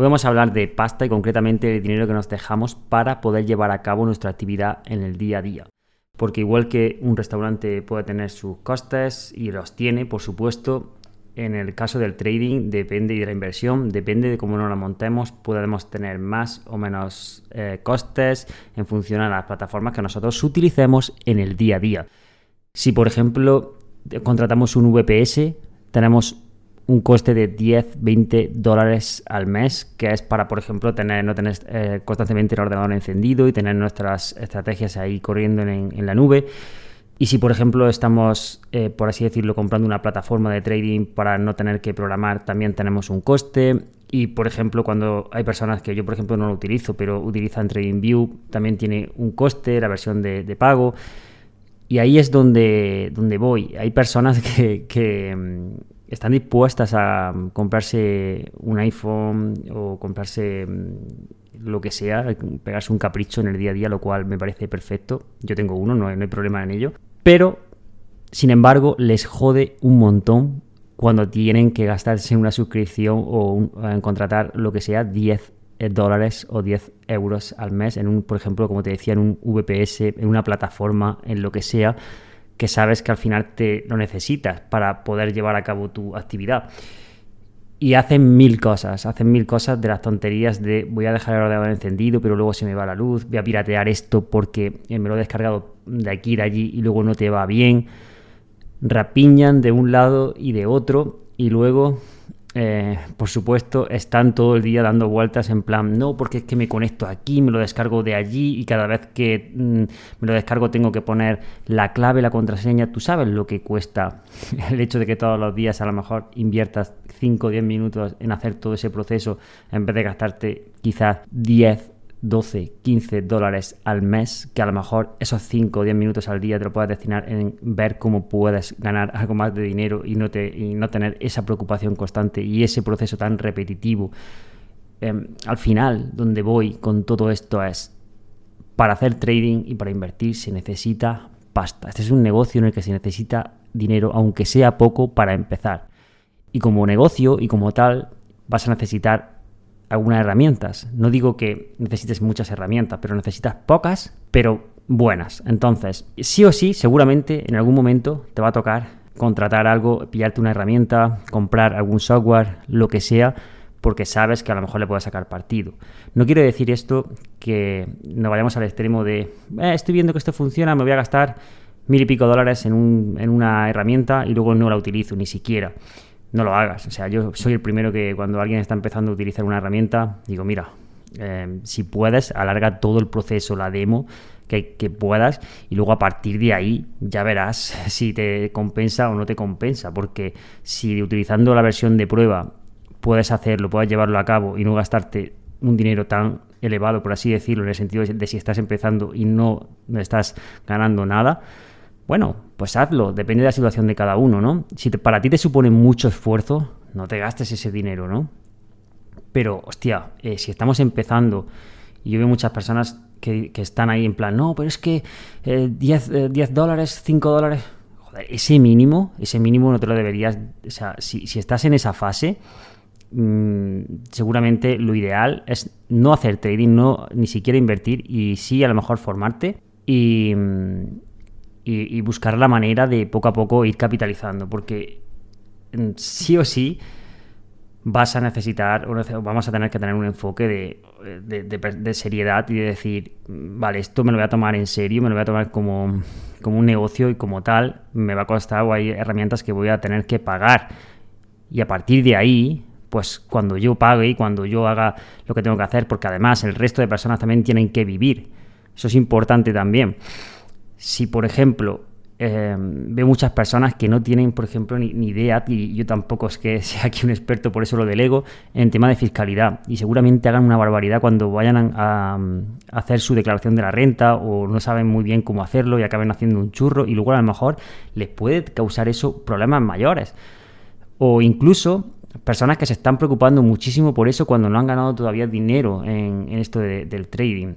Hoy vamos a hablar de pasta y concretamente de dinero que nos dejamos para poder llevar a cabo nuestra actividad en el día a día. Porque igual que un restaurante puede tener sus costes y los tiene, por supuesto, en el caso del trading depende de la inversión, depende de cómo nos la montemos, podemos tener más o menos eh, costes en función a las plataformas que nosotros utilicemos en el día a día. Si por ejemplo contratamos un VPS, tenemos un coste de 10, 20 dólares al mes, que es para, por ejemplo, tener, no tener eh, constantemente el ordenador encendido y tener nuestras estrategias ahí corriendo en, la nube. Y si, por ejemplo, estamos, eh, por así decirlo, comprando una plataforma de trading para no tener que programar, también tenemos un coste. Y, por ejemplo, cuando hay personas que yo, por ejemplo, no lo utilizo, pero utilizan TradingView, también tiene un coste, la versión de, pago. Y ahí es donde, donde voy. Hay personas que, que mm, están dispuestas a comprarse un iPhone o comprarse mm, lo que sea, pegarse un capricho en el día a día, lo cual me parece perfecto. Yo tengo uno, no hay, problema en ello. Pero, sin embargo, les jode un montón cuando tienen que gastarse una suscripción o en contratar lo que sea 10 eh, dólares o 10 euros al mes en un, por ejemplo, como te decía, en un VPS, en una plataforma, en lo que sea que sabes que al final te lo necesitas para poder llevar a cabo tu actividad. Y hacen mil cosas, hacen mil cosas de las tonterías de voy a dejar el ordenador encendido, pero luego se me va la luz, voy a piratear esto porque me lo he descargado de aquí y allí y luego no te va bien. Rapiñan de un lado y de otro y luego eh, por supuesto, están todo el día dando vueltas en plan, no, porque es que me conecto aquí, me lo descargo de allí y cada vez que mm, me lo descargo tengo que poner la clave, la contraseña. Tú sabes lo que cuesta el hecho de que todos los días a lo mejor inviertas 5 o 10 minutos en hacer todo ese proceso en vez de gastarte quizás 10 12, 15 dólares al mes, que a lo mejor esos 5 o 10 minutos al día te lo puedes destinar en ver cómo puedes ganar algo más de dinero y no, te, no tener esa preocupación constante y ese proceso tan repetitivo. Em, al final, donde voy con todo esto es, para hacer trading y para invertir se necesita pasta. Este es un negocio en el que se necesita dinero, aunque sea poco, para empezar. Y como negocio y como tal, vas a necesitar algunas herramientas. No digo que necesites muchas herramientas, pero necesitas pocas, pero buenas. Entonces, sí o sí, seguramente en algún momento te va a tocar contratar algo, pillarte una herramienta, comprar algún software, lo que sea, porque sabes que a lo mejor le puedes sacar partido. No quiero decir esto que no vayamos al extremo de, eh, estoy viendo que esto funciona, me voy a gastar mil y pico dólares en, en una herramienta y luego no la utilizo ni siquiera no lo hagas. O sea, yo soy el primero que cuando alguien está empezando a utilizar una herramienta, digo, mira, eh, si puedes, alarga todo el proceso, la demo que, que, puedas y luego a partir de ahí ya verás si te compensa o no te compensa, porque si utilizando la versión de prueba puedes hacerlo, puedes llevarlo a cabo y no gastarte un dinero tan elevado, por así decirlo, en el sentido de si estás empezando y no estás ganando nada, bueno, pues hazlo, depende de la situación de cada uno, ¿no? Si para ti te supone mucho esfuerzo, no te gastes ese dinero, ¿no? Pero, hostia, eh, si estamos empezando, y yo veo muchas personas que, están ahí en plan, no, pero es que 10, eh, dólares, 5 dólares, joder, ese mínimo, ese mínimo no te lo deberías, o sea, si, estás en esa fase, mm, seguramente lo ideal es no hacer trading, no ni siquiera invertir y sí a lo mejor formarte y, mm, y, buscar la manera de poco a poco ir capitalizando, porque mm, sí o sí vas a necesitar, vamos a tener que tener un enfoque de, seriedad y de decir, vale, esto me lo voy a tomar en serio, me lo voy a tomar como, como un negocio y como tal me va a costar o hay herramientas que voy a tener que pagar. Y a partir de ahí, pues cuando yo pague y cuando yo haga lo que tengo que hacer, porque además el resto de personas también tienen que vivir. Eso es importante también si por ejemplo eh, veo muchas personas que no tienen, por ejemplo, ni, idea, y yo tampoco es que sea aquí un experto, por eso lo delego, en tema de fiscalidad. Y seguramente hagan una barbaridad cuando vayan a, hacer su declaración de la renta o no saben muy bien cómo hacerlo y acaben haciendo un churro y luego a lo mejor les puede causar eso problemas mayores. O incluso personas que se están preocupando muchísimo por eso cuando no han ganado todavía dinero en, esto del trading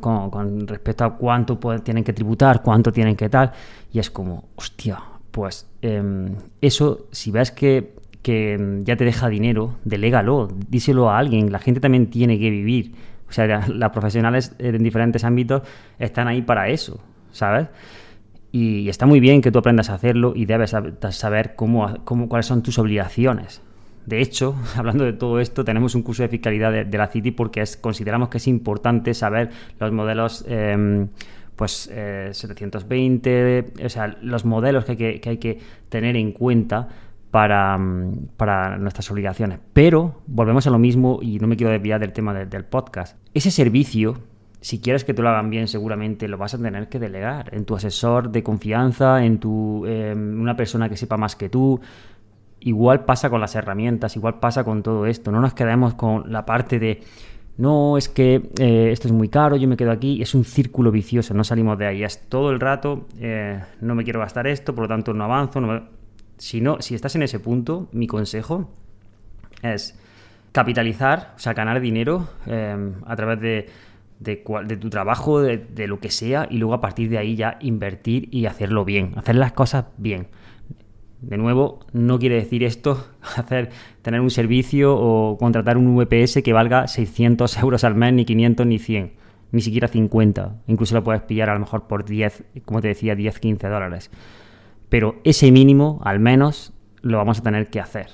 con, respecto a cuánto tienen que tributar, cuánto tienen que tal, y es como, hostia, pues em, eso, si ves que, que, ya te deja dinero, delégalo, díselo a alguien, la gente también tiene que vivir. O sea, las profesionales en diferentes ámbitos están ahí para eso, ¿sabes? Y está muy bien que tú aprendas a hacerlo y debes saber cómo, cómo, cuáles son tus obligaciones. De hecho, hablando de todo esto, tenemos un curso de fiscalidad de, la City porque consideramos que es importante saber los modelos em, pues 720, eh, o sea, los modelos que hay que, tener en cuenta para, mm, para, nuestras obligaciones. Pero volvemos a lo mismo y no me quiero desviar del tema del podcast. Ese servicio, si quieres que te lo hagan bien, seguramente lo vas a tener que delegar en tu asesor de confianza, en tu, em, una persona que sepa más que tú. Igual pasa con las herramientas, igual pasa con todo esto. No nos quedemos con la parte de, no, es que eh, esto es muy caro, yo me quedo aquí. Es un círculo vicioso, no salimos de ahí. Es todo el rato, eh, no me quiero gastar esto, por lo tanto no avanzo. Si, no, si estás en ese punto, mi consejo es capitalizar, o sea, ganar dinero eh, a través de, tu trabajo, de, de, lo que sea, y luego a partir de ahí ya invertir y hacerlo bien, hacer las cosas bien. De nuevo, no quiere decir esto hacer, tener un servicio o contratar un VPS que valga 600 euros al mes, ni 500 ni 100, ni siquiera 50. Incluso lo puedes pillar a lo mejor por 10, como te decía, 10, 15 dólares. Pero ese mínimo, al menos, lo vamos a tener que hacer.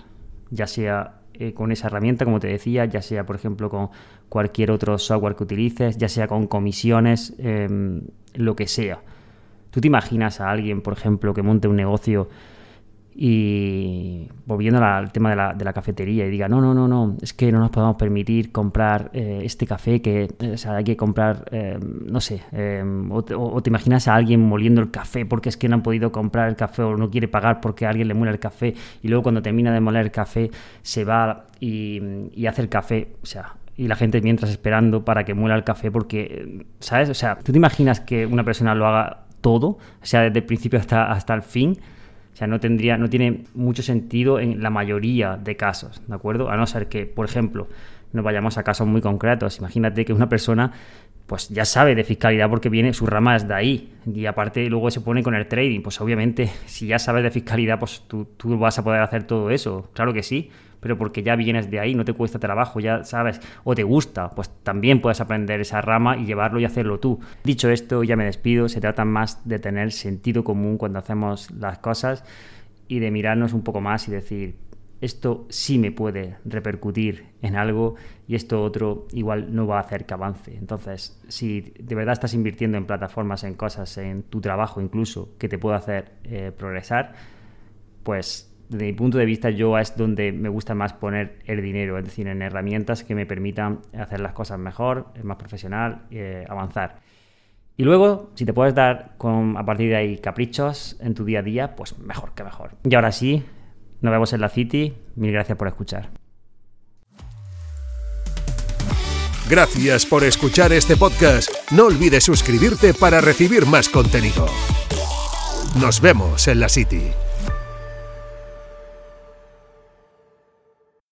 Ya sea eh, con esa herramienta, como te decía, ya sea, por ejemplo, con cualquier otro software que utilices, ya sea con comisiones, em, lo que sea. ¿Tú te imaginas a alguien, por ejemplo, que monte un negocio y volviendo al tema de la, de la, cafetería y diga, no, no, no, no, es que no nos podemos permitir comprar eh, este café que, o sea, hay que comprar, eh, no sé, eh, o, te imaginas a alguien moliendo el café porque es que no han podido comprar el café o no quiere pagar porque alguien le muele el café y luego cuando termina de moler el café se va y, hace el café, o sea, y la gente mientras esperando para que muela el café porque, ¿sabes? O sea, ¿tú te imaginas que una persona lo haga todo, o sea, desde el principio hasta, hasta el fin? O sea, no, tendría, no tiene mucho sentido en la mayoría de casos, ¿de acuerdo? A no ser que, por ejemplo, nos vayamos a casos muy concretos. Imagínate que una persona pues ya sabe de fiscalidad porque viene, su rama es de ahí. Y aparte luego se pone con el trading. Pues obviamente, si ya sabes de fiscalidad, pues tú, tú vas a poder hacer todo eso. Claro que sí pero porque ya vienes de ahí, no te cuesta trabajo, ya sabes, o te gusta, pues también puedes aprender esa rama y llevarlo y hacerlo tú. Dicho esto, ya me despido, se trata más de tener sentido común cuando hacemos las cosas y de mirarnos un poco más y decir, esto sí me puede repercutir en algo y esto otro igual no va a hacer que avance. Entonces, si de verdad estás invirtiendo en plataformas, en cosas, en tu trabajo incluso, que te pueda hacer eh, progresar, pues desde mi punto de vista, yo es donde me gusta más poner el dinero, es decir, en herramientas que me permitan hacer las cosas mejor, más profesional, eh, avanzar. Y luego, si te puedes dar con, a partir de ahí caprichos en tu día a día, pues mejor que mejor. Y ahora sí, nos vemos en la City. Mil gracias por escuchar. Gracias por escuchar este podcast. No olvides suscribirte para recibir más contenido. Nos vemos en la City.